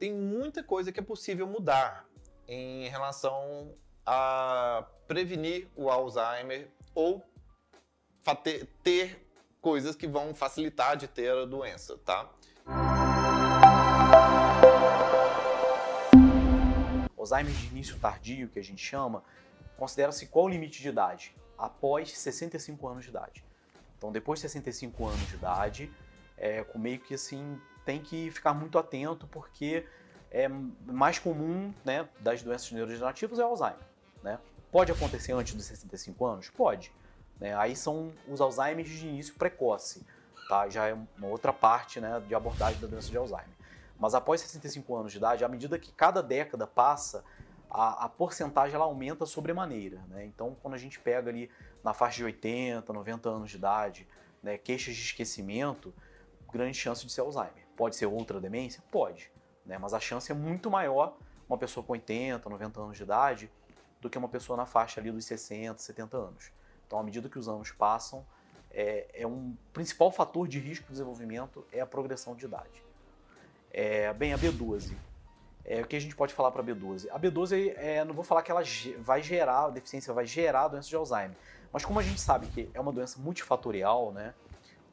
tem muita coisa que é possível mudar em relação a prevenir o Alzheimer ou ter coisas que vão facilitar de ter a doença, tá? Alzheimer de início tardio, que a gente chama, considera-se qual o limite de idade? Após 65 anos de idade. Então, depois de 65 anos de idade, é, meio que assim, tem que ficar muito atento, porque é mais comum né, das doenças neurodegenerativas é o Alzheimer. Né? Pode acontecer antes dos 65 anos? Pode. Né? Aí são os Alzheimer de início precoce. Tá? Já é uma outra parte né, de abordagem da doença de Alzheimer. Mas após 65 anos de idade, à medida que cada década passa, a, a porcentagem ela aumenta sobremaneira. Né? Então, quando a gente pega ali na faixa de 80, 90 anos de idade, né, queixas de esquecimento, grande chance de ser Alzheimer. Pode ser outra demência? Pode. Né? Mas a chance é muito maior uma pessoa com 80, 90 anos de idade do que uma pessoa na faixa ali dos 60, 70 anos. Então, à medida que os anos passam, é, é um principal fator de risco de desenvolvimento é a progressão de idade. É, bem, a B12. É, o que a gente pode falar para a B12? A B12, é, não vou falar que ela vai gerar, a deficiência vai gerar a doença de Alzheimer, mas como a gente sabe que é uma doença multifatorial, né,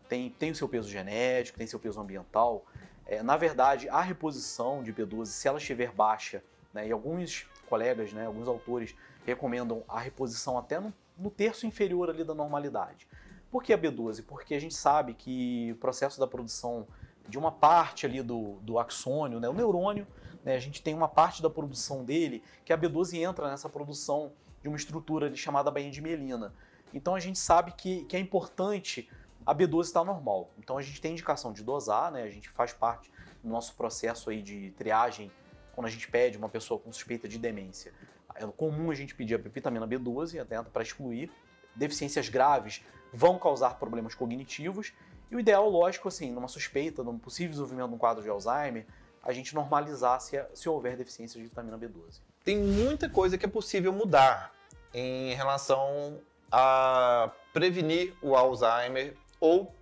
tem, tem o seu peso genético, tem seu peso ambiental, é, na verdade, a reposição de B12, se ela estiver baixa, né, e alguns colegas, né, alguns autores recomendam a reposição até no, no terço inferior ali da normalidade. Por que a B12? Porque a gente sabe que o processo da produção de uma parte ali do, do axônio, né, o neurônio, né, a gente tem uma parte da produção dele que a B12 entra nessa produção de uma estrutura ali chamada bainha de mielina. Então a gente sabe que, que é importante a B12 estar normal. Então a gente tem indicação de dosar, né, a gente faz parte do nosso processo aí de triagem quando a gente pede uma pessoa com suspeita de demência. É comum a gente pedir a vitamina B12 até para excluir. Deficiências graves vão causar problemas cognitivos e o ideal, lógico, assim, numa suspeita, num possível desenvolvimento de um quadro de Alzheimer, a gente normalizar se, se houver deficiência de vitamina B12. Tem muita coisa que é possível mudar em relação a prevenir o Alzheimer ou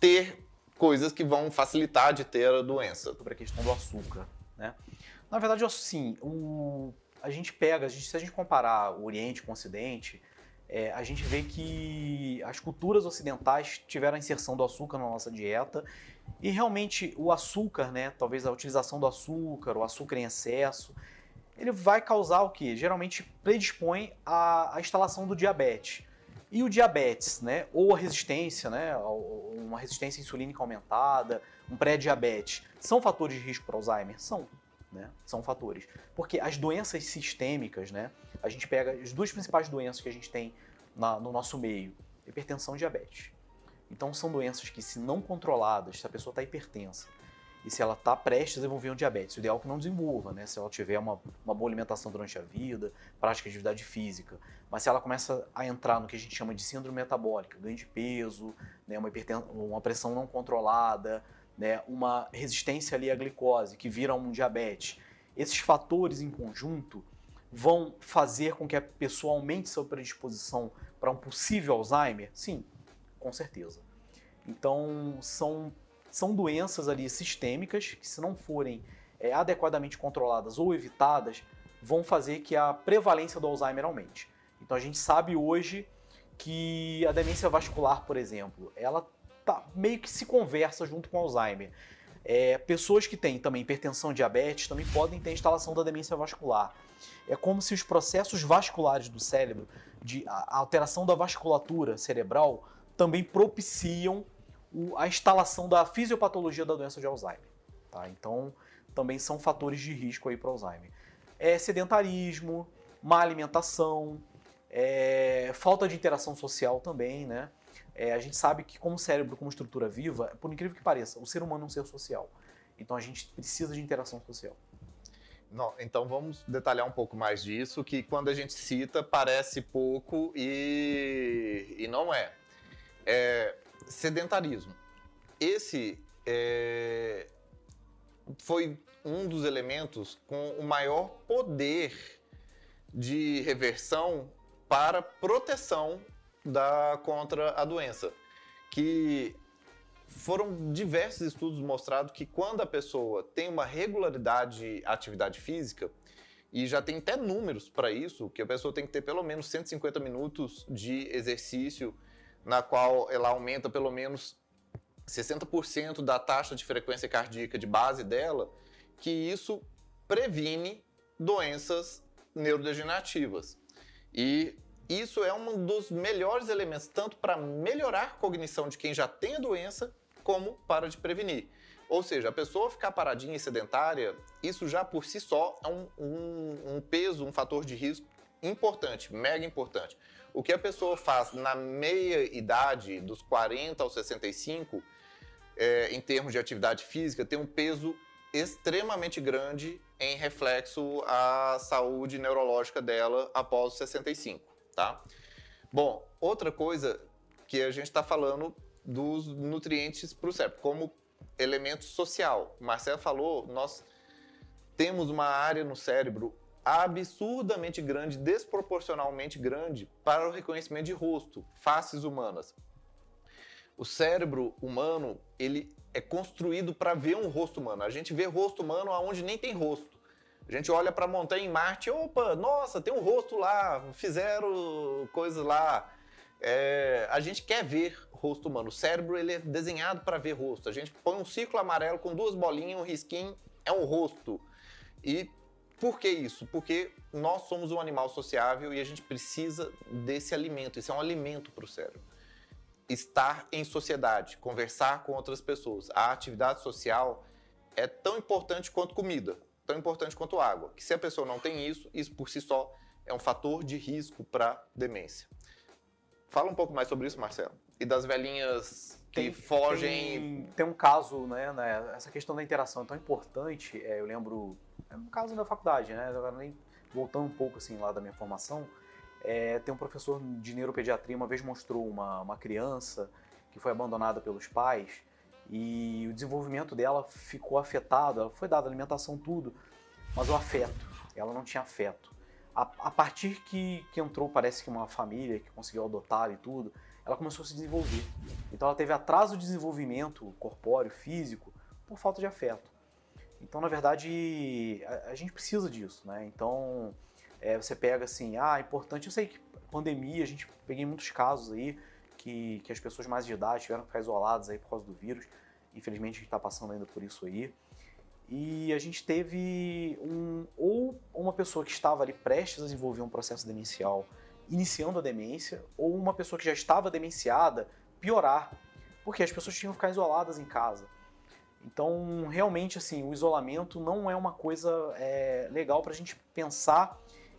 ter coisas que vão facilitar de ter a doença. Sobre a questão do açúcar, né? Na verdade, assim, o, a gente pega, a gente, se a gente comparar o Oriente com o Ocidente, é, a gente vê que as culturas ocidentais tiveram a inserção do açúcar na nossa dieta e realmente o açúcar, né, talvez a utilização do açúcar, o açúcar em excesso, ele vai causar o que? Geralmente predispõe à, à, instalação do diabetes. E o diabetes, né, ou a resistência, né, uma resistência insulínica aumentada, um pré-diabetes, são fatores de risco para Alzheimer? São né? São fatores. Porque as doenças sistêmicas, né? A gente pega as duas principais doenças que a gente tem na, no nosso meio: hipertensão e diabetes. Então são doenças que, se não controladas, se a pessoa está hipertensa e se ela está prestes a desenvolver um diabetes, o ideal é que não desenvolva, né? Se ela tiver uma, uma boa alimentação durante a vida, prática de atividade física. Mas se ela começa a entrar no que a gente chama de síndrome metabólica, ganho de peso, né? uma, uma pressão não controlada, né, uma resistência ali à glicose, que vira um diabetes, esses fatores em conjunto vão fazer com que a pessoa aumente sua predisposição para um possível Alzheimer? Sim, com certeza. Então, são, são doenças ali sistêmicas que, se não forem é, adequadamente controladas ou evitadas, vão fazer que a prevalência do Alzheimer aumente. Então, a gente sabe hoje que a demência vascular, por exemplo, ela tá, meio que se conversa junto com Alzheimer. É, pessoas que têm também hipertensão diabetes também podem ter instalação da demência vascular. É como se os processos vasculares do cérebro, de a alteração da vasculatura cerebral, também propiciam a instalação da fisiopatologia da doença de Alzheimer. Tá? Então, também são fatores de risco aí para Alzheimer. É sedentarismo, má alimentação, é, falta de interação social também, né? É, a gente sabe que como cérebro, como estrutura viva, por incrível que pareça, o ser humano é um ser social. Então a gente precisa de interação social. Não, então vamos detalhar um pouco mais disso, que quando a gente cita parece pouco e, e não é. é. Sedentarismo. Esse é, foi um dos elementos com o maior poder de reversão para proteção da contra a doença, que foram diversos estudos mostrados que quando a pessoa tem uma regularidade de atividade física, e já tem até números para isso, que a pessoa tem que ter pelo menos 150 minutos de exercício, na qual ela aumenta pelo menos 60% da taxa de frequência cardíaca de base dela, que isso previne doenças neurodegenerativas. E isso é um dos melhores elementos, tanto para melhorar a cognição de quem já tem a doença, como para de prevenir. Ou seja, a pessoa ficar paradinha e sedentária, isso já por si só é um, um, um peso, um fator de risco importante, mega importante. O que a pessoa faz na meia idade, dos 40 aos 65, é, em termos de atividade física, tem um peso extremamente grande em reflexo à saúde neurológica dela após os 65, tá? Bom, outra coisa que a gente está falando dos nutrientes para o cérebro, como elemento social. O Marcelo falou, nós temos uma área no cérebro absurdamente grande, desproporcionalmente grande para o reconhecimento de rosto, faces humanas. O cérebro humano, ele é construído para ver um rosto humano. A gente vê rosto humano aonde nem tem rosto. A gente olha para a montanha em Marte, opa, nossa, tem um rosto lá, fizeram coisas lá. É, a gente quer ver rosto humano. O cérebro ele é desenhado para ver rosto. A gente põe um círculo amarelo com duas bolinhas, um risquinho, é um rosto. E por que isso? Porque nós somos um animal sociável e a gente precisa desse alimento. Isso é um alimento para o cérebro. Estar em sociedade, conversar com outras pessoas. A atividade social é tão importante quanto comida, tão importante quanto água. Que se a pessoa não tem isso, isso por si só é um fator de risco para demência. Fala um pouco mais sobre isso, Marcelo e das velhinhas que tem, fogem. Tem, tem, um caso, né, né, Essa questão da interação é tão importante. É, eu lembro. É um caso da faculdade, né? Nem, voltando um pouco assim lá da minha formação. É, tem um professor de neuropediatria uma vez mostrou uma, uma criança que foi abandonada pelos pais e o desenvolvimento dela ficou afetado. Ela foi dada alimentação, tudo, mas o afeto. Ela não tinha afeto. A, a partir que, que entrou, parece que uma família que conseguiu adotar e tudo, ela começou a se desenvolver. Então ela teve atraso de desenvolvimento corpóreo, físico, por falta de afeto. Então, na verdade, a, a gente precisa disso, né? Então, é, você pega assim, ah, é importante, eu sei que pandemia, a gente peguei muitos casos aí que, que as pessoas mais de idade tiveram que ficar isoladas aí por causa do vírus. Infelizmente, a gente está passando ainda por isso aí. E a gente teve um, ou uma pessoa que estava ali prestes a desenvolver um processo demencial iniciando a demência, ou uma pessoa que já estava demenciada piorar, porque as pessoas tinham que ficar isoladas em casa. Então, realmente, assim, o isolamento não é uma coisa é, legal para a gente pensar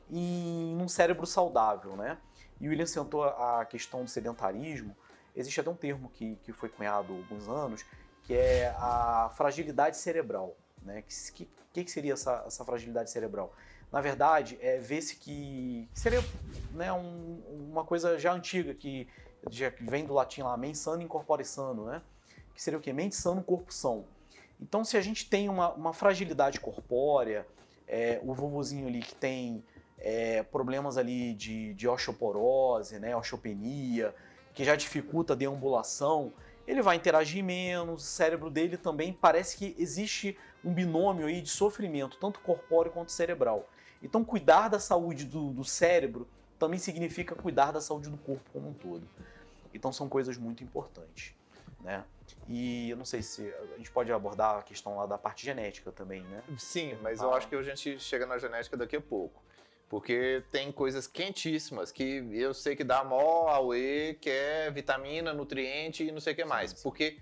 em um cérebro saudável, né? E o William sentou a questão do sedentarismo. Existe até um termo que, que foi cunhado há alguns anos, que é a fragilidade cerebral. Né? Que, que, que seria essa, essa fragilidade cerebral? na verdade, é ver-se que seria né, um, uma coisa já antiga, que já vem do latim lá, mens sana incorpore sano, né? Que seria o quê? Mente sano, corpo são. Então, se a gente tem uma, uma fragilidade corpórea, é, o vovozinho ali que tem é, problemas ali de, de osteoporose, né, osteopenia, que já dificulta a deambulação, ele vai interagir menos, o cérebro dele também parece que existe um binômio aí de sofrimento, tanto corpóreo quanto cerebral. Então, cuidar da saúde do, do cérebro também significa cuidar da saúde do corpo como um todo. Então, são coisas muito importantes. Né? E eu não sei se a gente pode abordar a questão lá da parte genética também, né? Sim, mas ah. eu acho que a gente chega na genética daqui a pouco. Porque tem coisas quentíssimas que eu sei que dá mó auê, que é vitamina, nutriente e não sei o que mais. Sim. Porque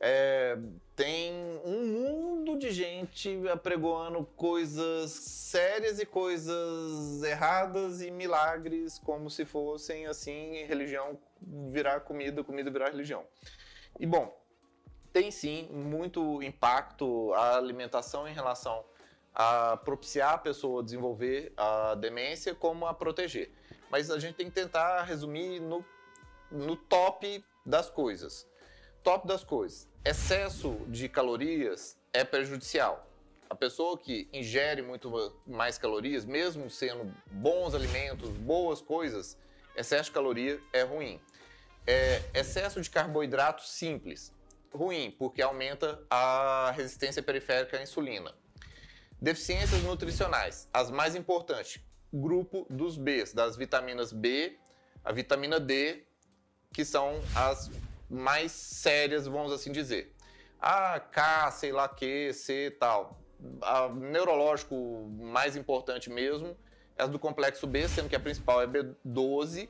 é, tem um mundo de gente apregoando coisas sérias e coisas erradas e milagres como se fossem assim religião virar comida, comida virar religião. E bom, tem sim muito impacto a alimentação em relação a propiciar a pessoa desenvolver a demência como a proteger. Mas a gente tem que tentar resumir no, no top das coisas top das coisas. Excesso de calorias é prejudicial. A pessoa que ingere muito mais calorias, mesmo sendo bons alimentos, boas coisas, excesso de caloria é ruim. É, excesso de carboidrato simples. ruim, porque aumenta a resistência periférica à insulina. Deficiências nutricionais, as mais importantes, grupo dos Bs, das vitaminas B, a vitamina D, que são as mais sérias, vamos assim dizer. A K, sei lá que, C tal. A neurológico mais importante mesmo é as do complexo B, sendo que a principal é B12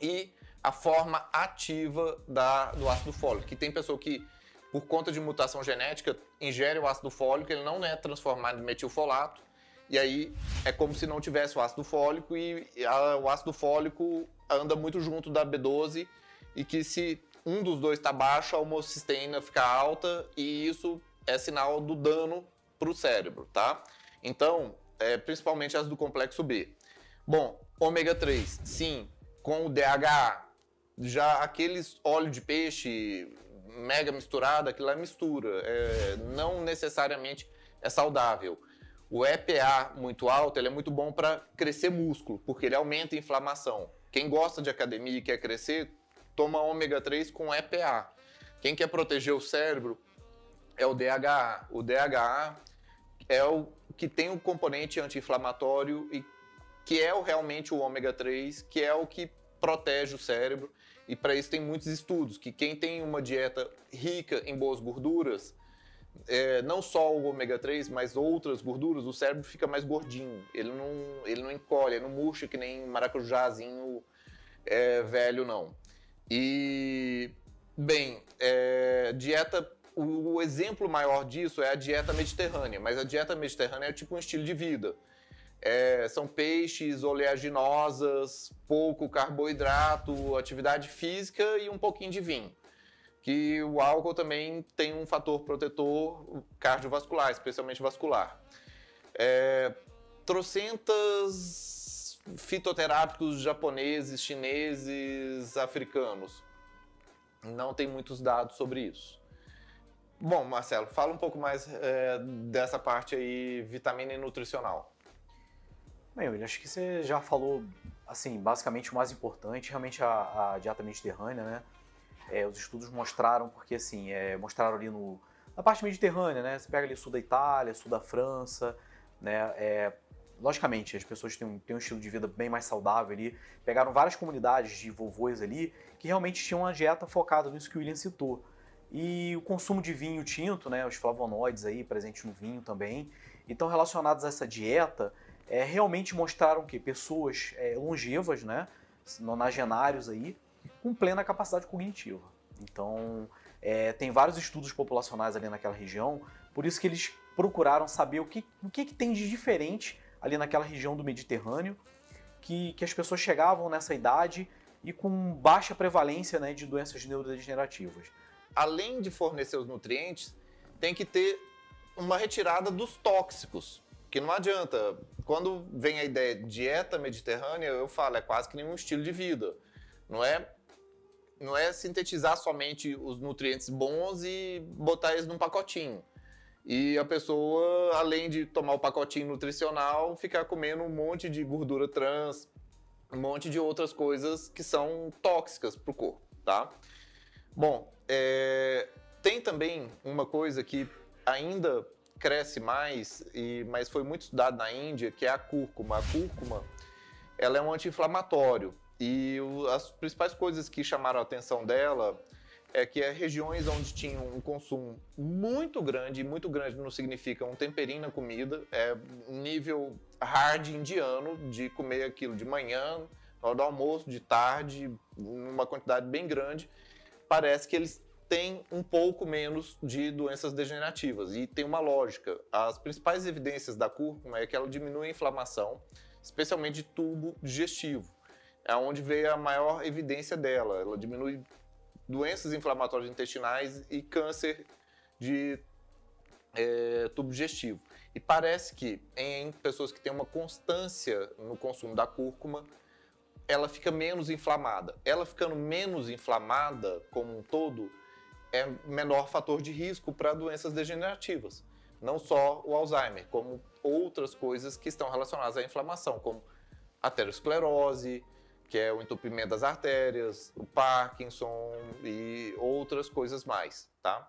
e a forma ativa da, do ácido fólico, que tem pessoa que, por conta de mutação genética, ingere o ácido fólico, ele não é transformado em metilfolato, e aí é como se não tivesse o ácido fólico e a, o ácido fólico anda muito junto da B12 e que se um dos dois está baixo, a homocisteína fica alta e isso é sinal do dano para o cérebro, tá? Então, é, principalmente as do complexo B. Bom, ômega 3, sim, com o DHA, já aqueles óleo de peixe mega misturado, aquilo é mistura, é, não necessariamente é saudável. O EPA muito alto, ele é muito bom para crescer músculo, porque ele aumenta a inflamação. Quem gosta de academia e quer crescer, toma ômega 3 com EPA. Quem quer proteger o cérebro é o DHA. O DHA é o que tem um componente anti-inflamatório e que é o, realmente o ômega 3, que é o que protege o cérebro. E para isso tem muitos estudos que quem tem uma dieta rica em boas gorduras, é, não só o ômega 3, mas outras gorduras, o cérebro fica mais gordinho. Ele não, ele não encolhe, ele não murcha que nem maracujazinho é, velho, não. E, bem, é, dieta. O, o exemplo maior disso é a dieta mediterrânea, mas a dieta mediterrânea é tipo um estilo de vida. É, são peixes, oleaginosas, pouco carboidrato, atividade física e um pouquinho de vinho. Que o álcool também tem um fator protetor cardiovascular, especialmente vascular. É, trocentas fitoterápicos japoneses, chineses, africanos. Não tem muitos dados sobre isso. Bom, Marcelo, fala um pouco mais é, dessa parte aí, vitamina e nutricional. Bem, eu acho que você já falou, assim, basicamente o mais importante, realmente a, a dieta mediterrânea, né? É, os estudos mostraram, porque assim, é, mostraram ali no, na parte mediterrânea, né? Você pega ali sul da Itália, sul da França, né? É, logicamente, as pessoas têm um, têm um estilo de vida bem mais saudável ali. Pegaram várias comunidades de vovôs ali que realmente tinham uma dieta focada nisso que o William citou. E o consumo de vinho tinto, né? Os flavonoides aí presentes no vinho também. Então, relacionados a essa dieta, é, realmente mostraram que pessoas é, longevas, né, nonagenários aí, com plena capacidade cognitiva. Então, é, tem vários estudos populacionais ali naquela região, por isso que eles procuraram saber o que, o que, que tem de diferente ali naquela região do Mediterrâneo, que, que as pessoas chegavam nessa idade e com baixa prevalência né, de doenças neurodegenerativas. Além de fornecer os nutrientes, tem que ter uma retirada dos tóxicos, que não adianta. Quando vem a ideia de dieta mediterrânea, eu falo, é quase que nenhum estilo de vida. Não é não é sintetizar somente os nutrientes bons e botar eles num pacotinho. E a pessoa, além de tomar o pacotinho nutricional, ficar comendo um monte de gordura trans, um monte de outras coisas que são tóxicas para o corpo, tá? Bom, é, tem também uma coisa que ainda cresce mais, e, mas foi muito estudado na Índia, que é a cúrcuma. A cúrcuma ela é um anti-inflamatório. E o, as principais coisas que chamaram a atenção dela é que é regiões onde tinha um consumo muito grande, muito grande não significa um temperinho na comida, é nível hard indiano de comer aquilo de manhã, na hora do almoço, de tarde, uma quantidade bem grande. Parece que eles tem um pouco menos de doenças degenerativas. E tem uma lógica. As principais evidências da cúrcuma é que ela diminui a inflamação, especialmente de tubo digestivo. É onde veio a maior evidência dela. Ela diminui doenças inflamatórias intestinais e câncer de é, tubo digestivo. E parece que em pessoas que têm uma constância no consumo da cúrcuma, ela fica menos inflamada. Ela ficando menos inflamada como um todo, é menor fator de risco para doenças degenerativas. Não só o Alzheimer, como outras coisas que estão relacionadas à inflamação, como aterosclerose, que é o entupimento das artérias, o Parkinson e outras coisas mais, tá?